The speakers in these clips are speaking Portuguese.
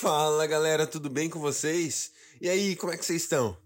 Fala galera, tudo bem com vocês? E aí, como é que vocês estão?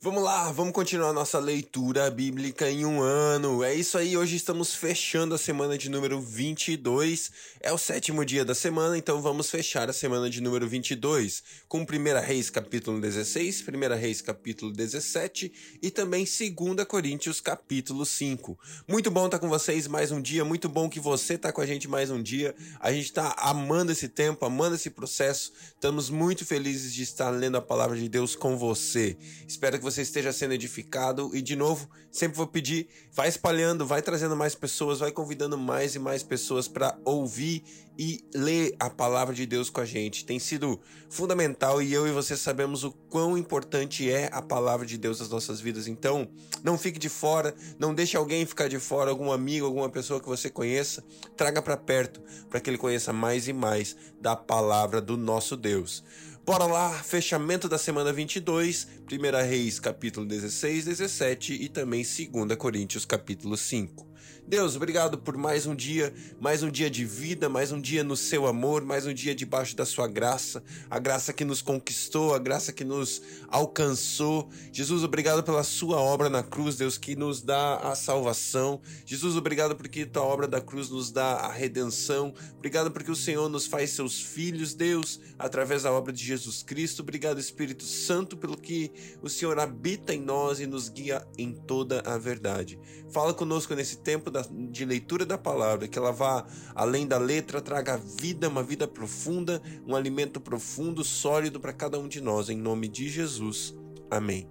Vamos lá, vamos continuar nossa leitura bíblica em um ano. É isso aí, hoje estamos fechando a semana de número 22. É o sétimo dia da semana, então vamos fechar a semana de número 22 com 1 Reis capítulo 16, 1 Reis capítulo 17 e também 2 Coríntios capítulo 5. Muito bom estar com vocês mais um dia, muito bom que você está com a gente mais um dia. A gente está amando esse tempo, amando esse processo. Estamos muito felizes de estar lendo a palavra de Deus com você. Espero que você esteja sendo edificado. E de novo, sempre vou pedir, vai espalhando, vai trazendo mais pessoas, vai convidando mais e mais pessoas para ouvir e ler a palavra de Deus com a gente. Tem sido fundamental e eu e você sabemos o quão importante é a palavra de Deus nas nossas vidas. Então, não fique de fora, não deixe alguém ficar de fora, algum amigo, alguma pessoa que você conheça, traga para perto, para que ele conheça mais e mais da palavra do nosso Deus. Bora lá, fechamento da semana 22, 1 Reis capítulo 16, 17 e também 2 Coríntios capítulo 5. Deus, obrigado por mais um dia, mais um dia de vida, mais um dia no seu amor, mais um dia debaixo da sua graça, a graça que nos conquistou, a graça que nos alcançou. Jesus, obrigado pela sua obra na cruz, Deus, que nos dá a salvação. Jesus, obrigado porque tua obra da cruz nos dá a redenção. Obrigado porque o Senhor nos faz seus filhos, Deus, através da obra de Jesus Cristo. Obrigado, Espírito Santo, pelo que o Senhor habita em nós e nos guia em toda a verdade. Fala conosco nesse tempo da, de leitura da palavra, que ela vá além da letra, traga vida, uma vida profunda, um alimento profundo, sólido para cada um de nós, em nome de Jesus. Amém.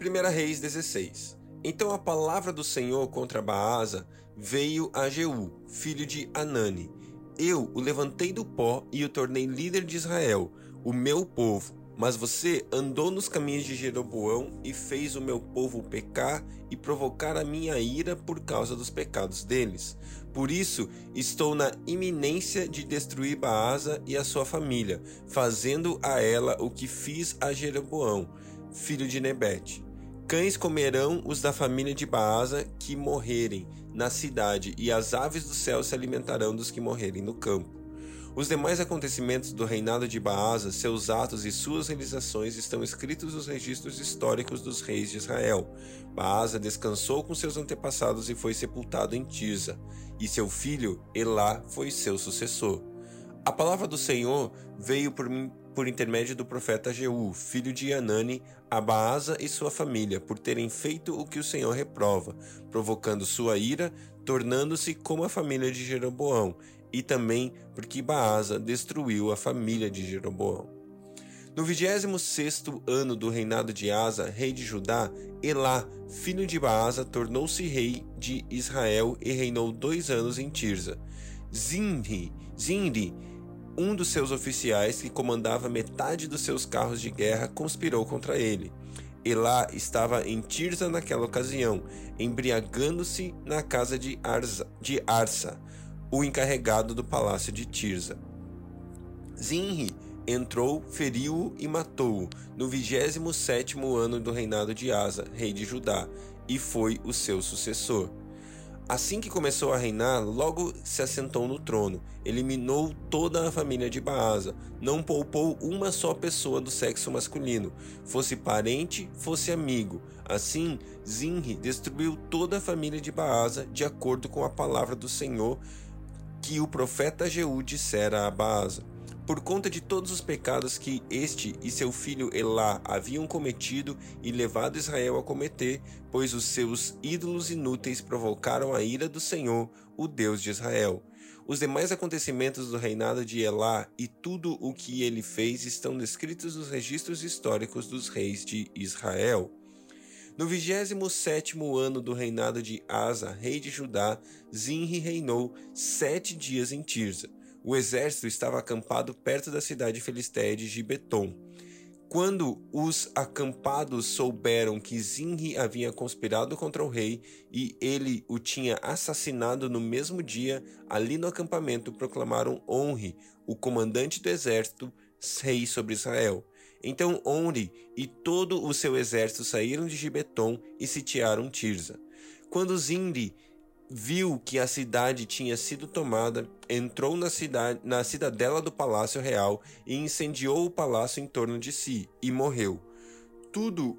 1 Reis 16. Então a palavra do Senhor contra Baasa veio a Jeú, filho de Anani. Eu o levantei do pó e o tornei líder de Israel, o meu povo mas você andou nos caminhos de Jeroboão e fez o meu povo pecar e provocar a minha ira por causa dos pecados deles. Por isso, estou na iminência de destruir Baasa e a sua família, fazendo a ela o que fiz a Jeroboão, filho de Nebete. Cães comerão os da família de Baasa que morrerem na cidade, e as aves do céu se alimentarão dos que morrerem no campo. Os demais acontecimentos do reinado de Baasa, seus atos e suas realizações estão escritos nos registros históricos dos reis de Israel. Baasa descansou com seus antepassados e foi sepultado em Tisa, e seu filho Elá foi seu sucessor. A palavra do Senhor veio por mim por intermédio do profeta Jeú, filho de Anani, a Baasa e sua família, por terem feito o que o Senhor reprova, provocando sua ira, tornando-se como a família de Jeroboão, e também porque Baasa destruiu a família de Jeroboão. No 26 ano do reinado de Asa, rei de Judá, Elá, filho de Baasa, tornou-se rei de Israel e reinou dois anos em Tirza. Zinri, Zinri, um dos seus oficiais, que comandava metade dos seus carros de guerra, conspirou contra ele. Elá estava em Tirza naquela ocasião, embriagando-se na casa de Arsa, de Arsa o encarregado do palácio de Tirza. Zinri entrou, feriu-o e matou-o no vigésimo sétimo ano do reinado de Asa, rei de Judá, e foi o seu sucessor. Assim que começou a reinar, logo se assentou no trono, eliminou toda a família de Baasa, não poupou uma só pessoa do sexo masculino, fosse parente, fosse amigo. Assim, Zinri destruiu toda a família de Baasa, de acordo com a palavra do Senhor, que o profeta Jeú dissera a Baasa. Por conta de todos os pecados que este e seu filho Elá haviam cometido e levado Israel a cometer, pois os seus ídolos inúteis provocaram a ira do Senhor, o Deus de Israel. Os demais acontecimentos do reinado de Elá e tudo o que ele fez estão descritos nos registros históricos dos reis de Israel. No vigésimo sétimo ano do reinado de Asa, rei de Judá, Zinri reinou sete dias em Tirza. O exército estava acampado perto da cidade filisteia de Gibeton. Quando os acampados souberam que Zinri havia conspirado contra o rei e ele o tinha assassinado no mesmo dia, ali no acampamento proclamaram Onri, o comandante do exército, rei sobre Israel. Então Onri e todo o seu exército saíram de Gibeton e sitiaram Tirza. Quando Zindi viu que a cidade tinha sido tomada, entrou na, cidade, na cidadela do palácio real e incendiou o palácio em torno de si, e morreu. Tudo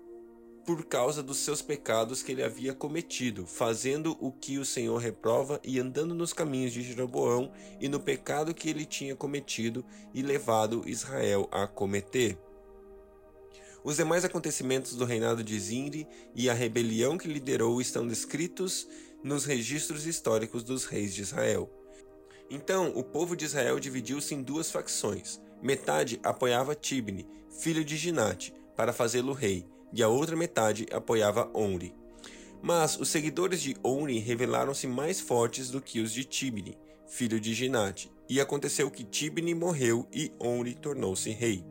por causa dos seus pecados que ele havia cometido, fazendo o que o Senhor reprova e andando nos caminhos de Jeroboão e no pecado que ele tinha cometido e levado Israel a cometer. Os demais acontecimentos do reinado de Zinri e a rebelião que liderou estão descritos nos registros históricos dos reis de Israel. Então, o povo de Israel dividiu-se em duas facções. Metade apoiava Tibni, filho de Ginate, para fazê-lo rei, e a outra metade apoiava Onri. Mas os seguidores de Onri revelaram-se mais fortes do que os de Tibni, filho de Ginate, e aconteceu que Tibni morreu e Onri tornou-se rei.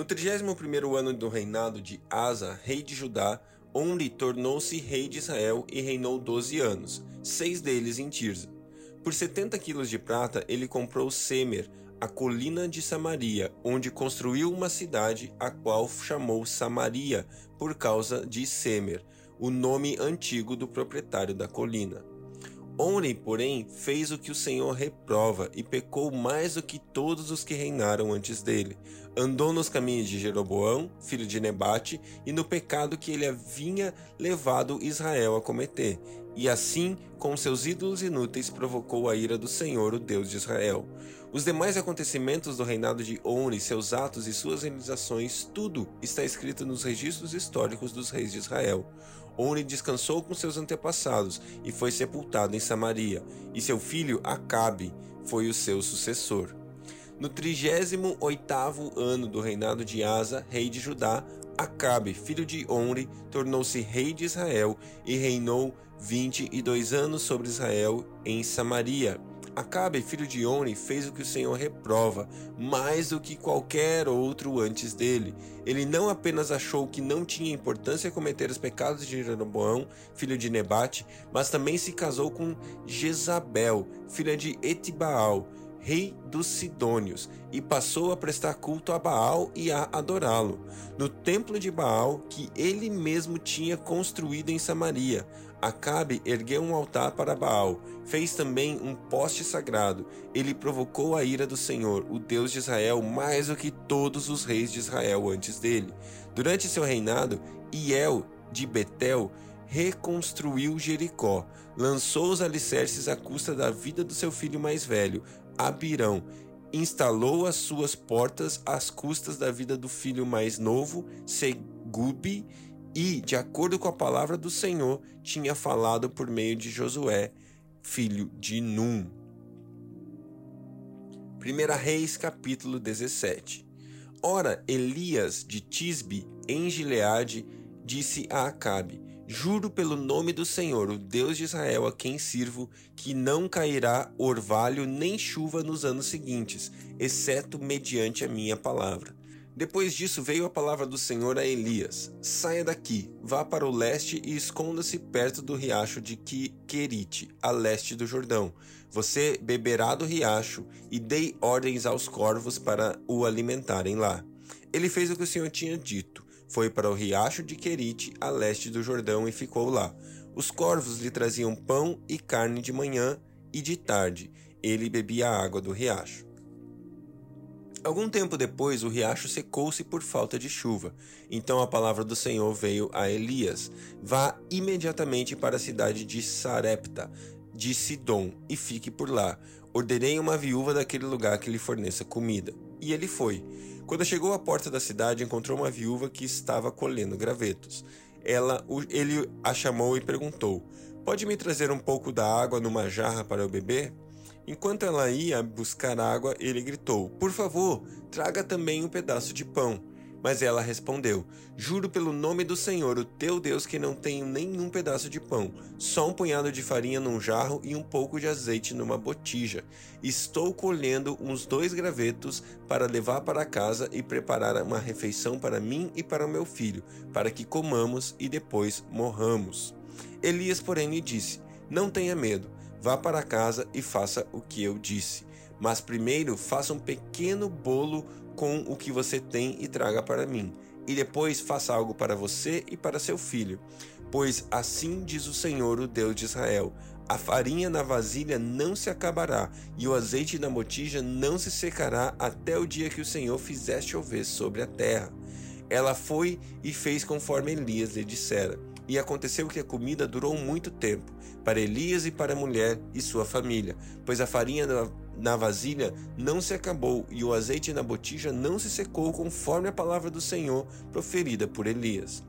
No 31º ano do reinado de Asa, rei de Judá, Onri tornou-se rei de Israel e reinou doze anos, seis deles em Tirza. Por 70 quilos de prata, ele comprou Semer, a colina de Samaria, onde construiu uma cidade, a qual chamou Samaria, por causa de Semer, o nome antigo do proprietário da colina. Onre, porém, fez o que o Senhor reprova e pecou mais do que todos os que reinaram antes dele. Andou nos caminhos de Jeroboão, filho de Nebate, e no pecado que ele havia levado Israel a cometer. E assim, com seus ídolos inúteis, provocou a ira do Senhor, o Deus de Israel. Os demais acontecimentos do reinado de Onre, seus atos e suas realizações, tudo está escrito nos registros históricos dos reis de Israel. Onre descansou com seus antepassados e foi sepultado em Samaria, e seu filho Acabe foi o seu sucessor. No 38º ano do reinado de Asa, rei de Judá, Acabe, filho de Onre, tornou-se rei de Israel e reinou 22 anos sobre Israel em Samaria. Acabe, filho de Oni, fez o que o Senhor reprova, mais do que qualquer outro antes dele. Ele não apenas achou que não tinha importância cometer os pecados de Jeroboão, filho de Nebate, mas também se casou com Jezabel, filha de Etibaal, rei dos Sidônios, e passou a prestar culto a Baal e a adorá-lo, no templo de Baal que ele mesmo tinha construído em Samaria. Acabe ergueu um altar para Baal, fez também um poste sagrado. Ele provocou a ira do Senhor, o Deus de Israel, mais do que todos os reis de Israel antes dele. Durante seu reinado, Iel de Betel reconstruiu Jericó, lançou os alicerces à custa da vida do seu filho mais velho, Abirão, instalou as suas portas às custas da vida do filho mais novo, Segubi, e, de acordo com a palavra do Senhor, tinha falado por meio de Josué, filho de Num. 1 Reis, capítulo 17. Ora, Elias de Tisbe, em Gileade, disse a Acabe: Juro pelo nome do Senhor, o Deus de Israel, a quem sirvo, que não cairá orvalho nem chuva nos anos seguintes, exceto mediante a minha palavra. Depois disso veio a palavra do Senhor a Elias: Saia daqui, vá para o leste e esconda-se perto do riacho de Querite, a leste do Jordão. Você beberá do riacho e dei ordens aos corvos para o alimentarem lá. Ele fez o que o Senhor tinha dito. Foi para o riacho de Querite, a leste do Jordão, e ficou lá. Os corvos lhe traziam pão e carne de manhã e de tarde. Ele bebia a água do riacho. Algum tempo depois, o riacho secou-se por falta de chuva. Então a palavra do Senhor veio a Elias: Vá imediatamente para a cidade de Sarepta, de Sidom, e fique por lá. Ordenei uma viúva daquele lugar que lhe forneça comida. E ele foi. Quando chegou à porta da cidade, encontrou uma viúva que estava colhendo gravetos. Ela, ele a chamou e perguntou: Pode me trazer um pouco da água numa jarra para eu beber? Enquanto ela ia buscar água, ele gritou: Por favor, traga também um pedaço de pão. Mas ela respondeu: Juro pelo nome do Senhor, o teu Deus, que não tenho nenhum pedaço de pão, só um punhado de farinha num jarro e um pouco de azeite numa botija. Estou colhendo uns dois gravetos para levar para casa e preparar uma refeição para mim e para meu filho, para que comamos e depois morramos. Elias, porém, lhe disse: Não tenha medo. Vá para casa e faça o que eu disse. Mas primeiro faça um pequeno bolo com o que você tem e traga para mim. E depois faça algo para você e para seu filho. Pois assim diz o Senhor, o Deus de Israel: A farinha na vasilha não se acabará, e o azeite na botija não se secará até o dia que o Senhor fizer chover sobre a terra. Ela foi e fez conforme Elias lhe dissera. E aconteceu que a comida durou muito tempo, para Elias e para a mulher e sua família, pois a farinha na vasilha não se acabou e o azeite na botija não se secou, conforme a palavra do Senhor proferida por Elias.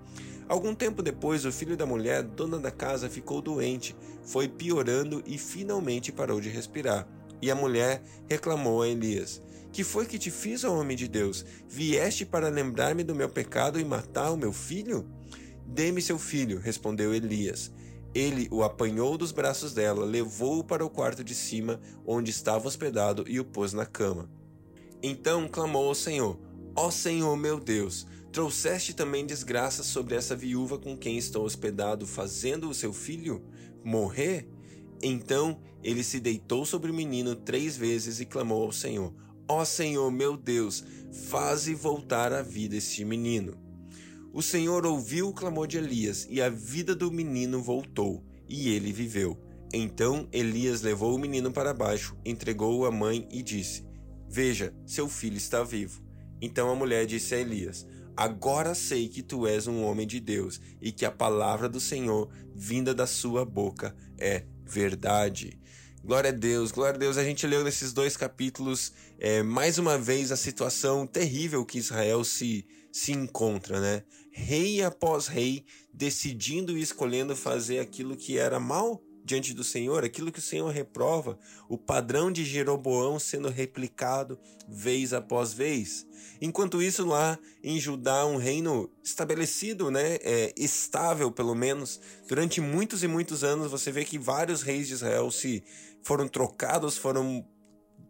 Algum tempo depois, o filho da mulher, dona da casa, ficou doente, foi piorando e finalmente parou de respirar. E a mulher reclamou a Elias: Que foi que te fiz, ó homem de Deus? Vieste para lembrar-me do meu pecado e matar o meu filho? Dê-me seu filho, respondeu Elias. Ele o apanhou dos braços dela, levou-o para o quarto de cima, onde estava hospedado, e o pôs na cama. Então clamou ao Senhor: Ó Senhor meu Deus, Trouxeste também desgraça sobre essa viúva com quem estou hospedado, fazendo o seu filho morrer? Então ele se deitou sobre o menino três vezes e clamou ao Senhor: Ó Senhor meu Deus, faze voltar à vida este menino. O Senhor ouviu o clamor de Elias e a vida do menino voltou, e ele viveu. Então Elias levou o menino para baixo, entregou-o à mãe e disse: Veja, seu filho está vivo. Então a mulher disse a Elias: Agora sei que tu és um homem de Deus e que a palavra do Senhor, vinda da sua boca, é verdade. Glória a Deus, glória a Deus. A gente leu nesses dois capítulos é, mais uma vez a situação terrível que Israel se, se encontra, né? Rei após rei decidindo e escolhendo fazer aquilo que era mal diante do Senhor, aquilo que o Senhor reprova, o padrão de Jeroboão sendo replicado vez após vez. Enquanto isso, lá em Judá, um reino estabelecido, né, é, estável pelo menos, durante muitos e muitos anos, você vê que vários reis de Israel se foram trocados, foram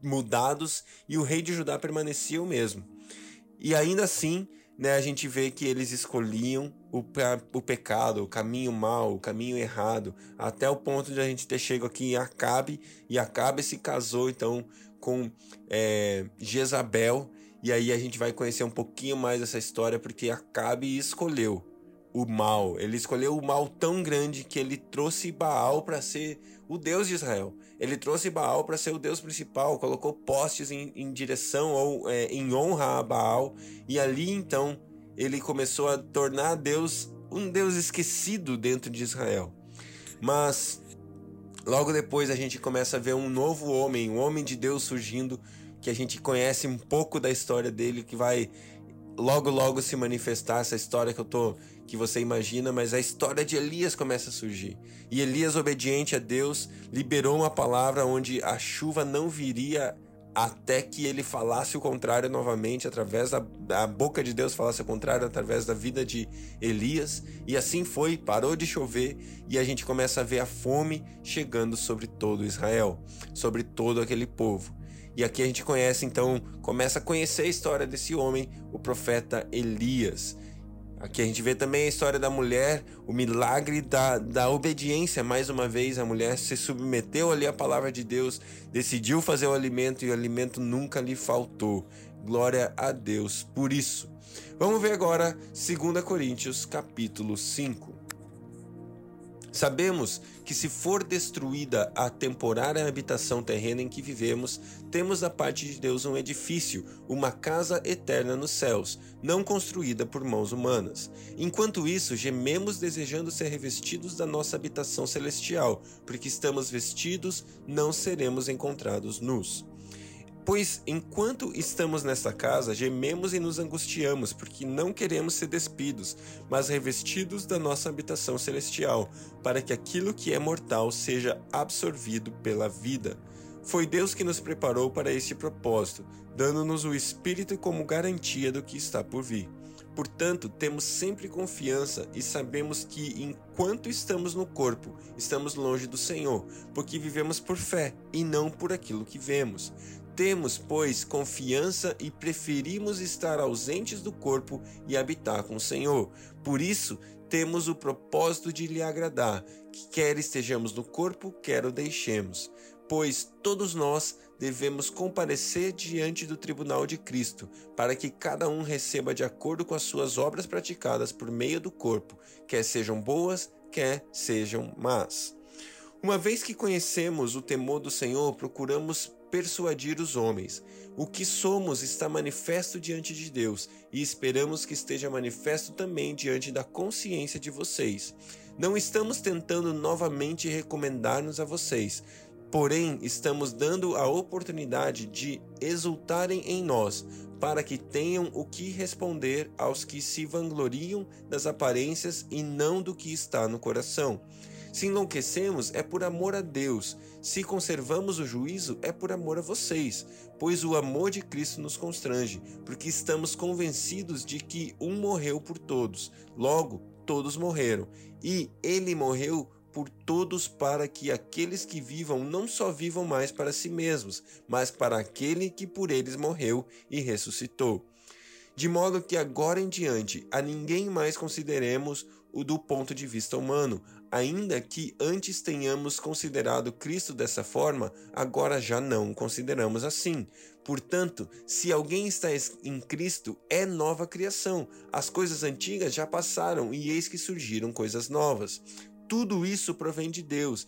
mudados e o rei de Judá permanecia o mesmo. E ainda assim, né, a gente vê que eles escolhiam o, o pecado, o caminho mau, o caminho errado, até o ponto de a gente ter chego aqui em Acabe, e Acabe se casou então com é, Jezabel, e aí a gente vai conhecer um pouquinho mais dessa história, porque Acabe escolheu o mal, ele escolheu o mal tão grande que ele trouxe Baal para ser o Deus de Israel. Ele trouxe Baal para ser o Deus principal, colocou postes em, em direção ou é, em honra a Baal, e ali então ele começou a tornar Deus um Deus esquecido dentro de Israel. Mas logo depois a gente começa a ver um novo homem, um homem de Deus surgindo, que a gente conhece um pouco da história dele, que vai logo logo se manifestar essa história que eu tô que você imagina, mas a história de Elias começa a surgir. E Elias obediente a Deus liberou uma palavra onde a chuva não viria até que ele falasse o contrário novamente, através da, da, boca de Deus falasse o contrário, através da vida de Elias. E assim foi, parou de chover e a gente começa a ver a fome chegando sobre todo Israel, sobre todo aquele povo. E aqui a gente conhece, então, começa a conhecer a história desse homem, o profeta Elias. Aqui a gente vê também a história da mulher, o milagre da, da obediência. Mais uma vez, a mulher se submeteu ali à palavra de Deus, decidiu fazer o alimento e o alimento nunca lhe faltou. Glória a Deus por isso. Vamos ver agora 2 Coríntios capítulo 5. Sabemos que, se for destruída a temporária habitação terrena em que vivemos, temos da parte de Deus um edifício, uma casa eterna nos céus, não construída por mãos humanas. Enquanto isso, gememos desejando ser revestidos da nossa habitação celestial, porque estamos vestidos, não seremos encontrados nus. Pois enquanto estamos nesta casa, gememos e nos angustiamos, porque não queremos ser despidos, mas revestidos da nossa habitação celestial, para que aquilo que é mortal seja absorvido pela vida. Foi Deus que nos preparou para este propósito, dando-nos o Espírito como garantia do que está por vir. Portanto, temos sempre confiança e sabemos que, enquanto estamos no corpo, estamos longe do Senhor, porque vivemos por fé e não por aquilo que vemos. Temos, pois, confiança e preferimos estar ausentes do corpo e habitar com o Senhor. Por isso, temos o propósito de lhe agradar, que quer estejamos no corpo, quer o deixemos. Pois todos nós devemos comparecer diante do tribunal de Cristo, para que cada um receba de acordo com as suas obras praticadas por meio do corpo, quer sejam boas, quer sejam más. Uma vez que conhecemos o temor do Senhor, procuramos persuadir os homens. O que somos está manifesto diante de Deus e esperamos que esteja manifesto também diante da consciência de vocês. Não estamos tentando novamente recomendar-nos a vocês, porém estamos dando a oportunidade de exultarem em nós, para que tenham o que responder aos que se vangloriam das aparências e não do que está no coração. Se enlouquecemos, é por amor a Deus. Se conservamos o juízo, é por amor a vocês, pois o amor de Cristo nos constrange, porque estamos convencidos de que um morreu por todos, logo todos morreram, e ele morreu por todos para que aqueles que vivam não só vivam mais para si mesmos, mas para aquele que por eles morreu e ressuscitou. De modo que agora em diante a ninguém mais consideremos o do ponto de vista humano, ainda que antes tenhamos considerado Cristo dessa forma, agora já não o consideramos assim. Portanto, se alguém está em Cristo, é nova criação. As coisas antigas já passaram e eis que surgiram coisas novas. Tudo isso provém de Deus,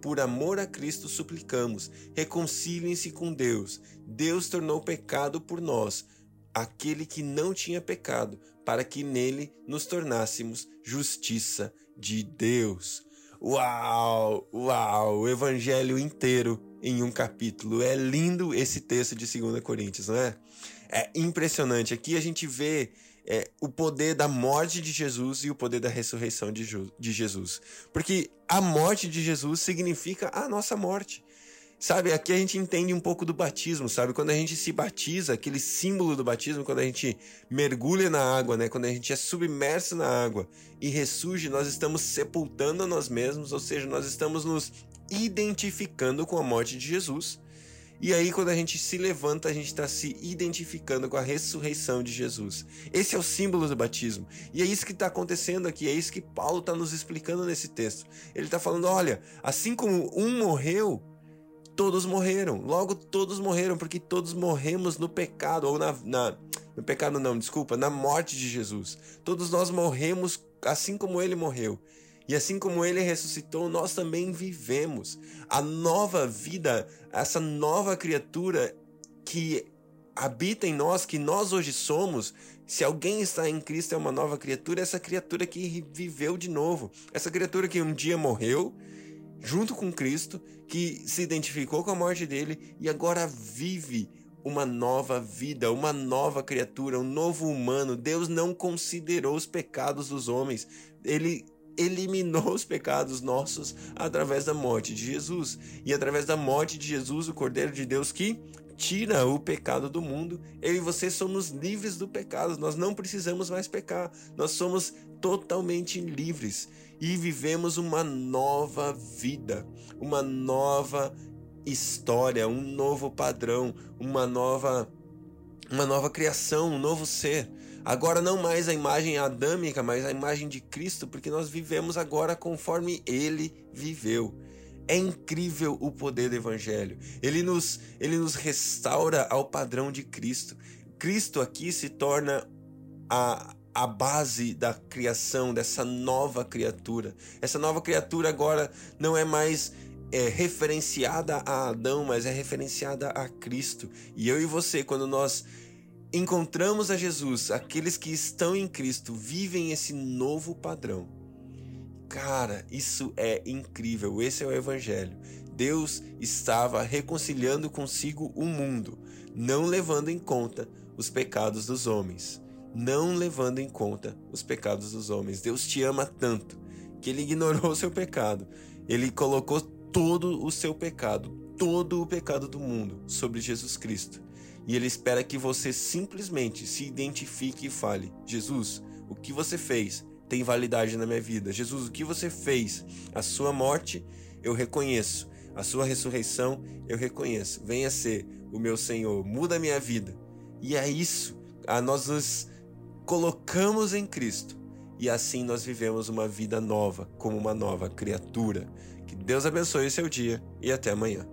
Por amor a Cristo suplicamos, reconciliem-se com Deus. Deus tornou pecado por nós, aquele que não tinha pecado, para que nele nos tornássemos justiça de Deus. Uau! Uau! O evangelho inteiro em um capítulo. É lindo esse texto de 2 Coríntios, não é? É impressionante. Aqui a gente vê é, o poder da morte de Jesus e o poder da ressurreição de, de Jesus. Porque a morte de Jesus significa a nossa morte. Sabe, aqui a gente entende um pouco do batismo, sabe? Quando a gente se batiza, aquele símbolo do batismo, quando a gente mergulha na água, né? Quando a gente é submerso na água e ressurge, nós estamos sepultando a nós mesmos, ou seja, nós estamos nos identificando com a morte de Jesus. E aí, quando a gente se levanta, a gente está se identificando com a ressurreição de Jesus. Esse é o símbolo do batismo. E é isso que está acontecendo aqui, é isso que Paulo está nos explicando nesse texto. Ele está falando: olha, assim como um morreu, todos morreram. Logo, todos morreram, porque todos morremos no pecado, ou na, na. No pecado, não, desculpa, na morte de Jesus. Todos nós morremos assim como ele morreu. E assim como ele ressuscitou, nós também vivemos. A nova vida, essa nova criatura que habita em nós, que nós hoje somos, se alguém está em Cristo é uma nova criatura, essa criatura que viveu de novo, essa criatura que um dia morreu junto com Cristo, que se identificou com a morte dele e agora vive uma nova vida, uma nova criatura, um novo humano. Deus não considerou os pecados dos homens. Ele eliminou os pecados nossos através da morte de Jesus. E através da morte de Jesus, o Cordeiro de Deus que tira o pecado do mundo, eu e você somos livres do pecado. Nós não precisamos mais pecar. Nós somos totalmente livres e vivemos uma nova vida, uma nova história, um novo padrão, uma nova uma nova criação, um novo ser. Agora não mais a imagem adâmica, mas a imagem de Cristo, porque nós vivemos agora conforme ele viveu. É incrível o poder do evangelho. Ele nos ele nos restaura ao padrão de Cristo. Cristo aqui se torna a a base da criação dessa nova criatura. Essa nova criatura agora não é mais é, referenciada a Adão, mas é referenciada a Cristo. E eu e você, quando nós encontramos a Jesus, aqueles que estão em Cristo vivem esse novo padrão. Cara, isso é incrível. Esse é o Evangelho. Deus estava reconciliando consigo o mundo, não levando em conta os pecados dos homens. Não levando em conta os pecados dos homens. Deus te ama tanto que ele ignorou o seu pecado. Ele colocou todo o seu pecado, todo o pecado do mundo sobre Jesus Cristo e ele espera que você simplesmente se identifique e fale: Jesus, o que você fez tem validade na minha vida. Jesus, o que você fez? A sua morte eu reconheço, a sua ressurreição eu reconheço. Venha ser o meu Senhor, muda a minha vida. E é isso, a nós nos colocamos em Cristo e assim nós vivemos uma vida nova, como uma nova criatura. Que Deus abençoe o seu dia e até amanhã.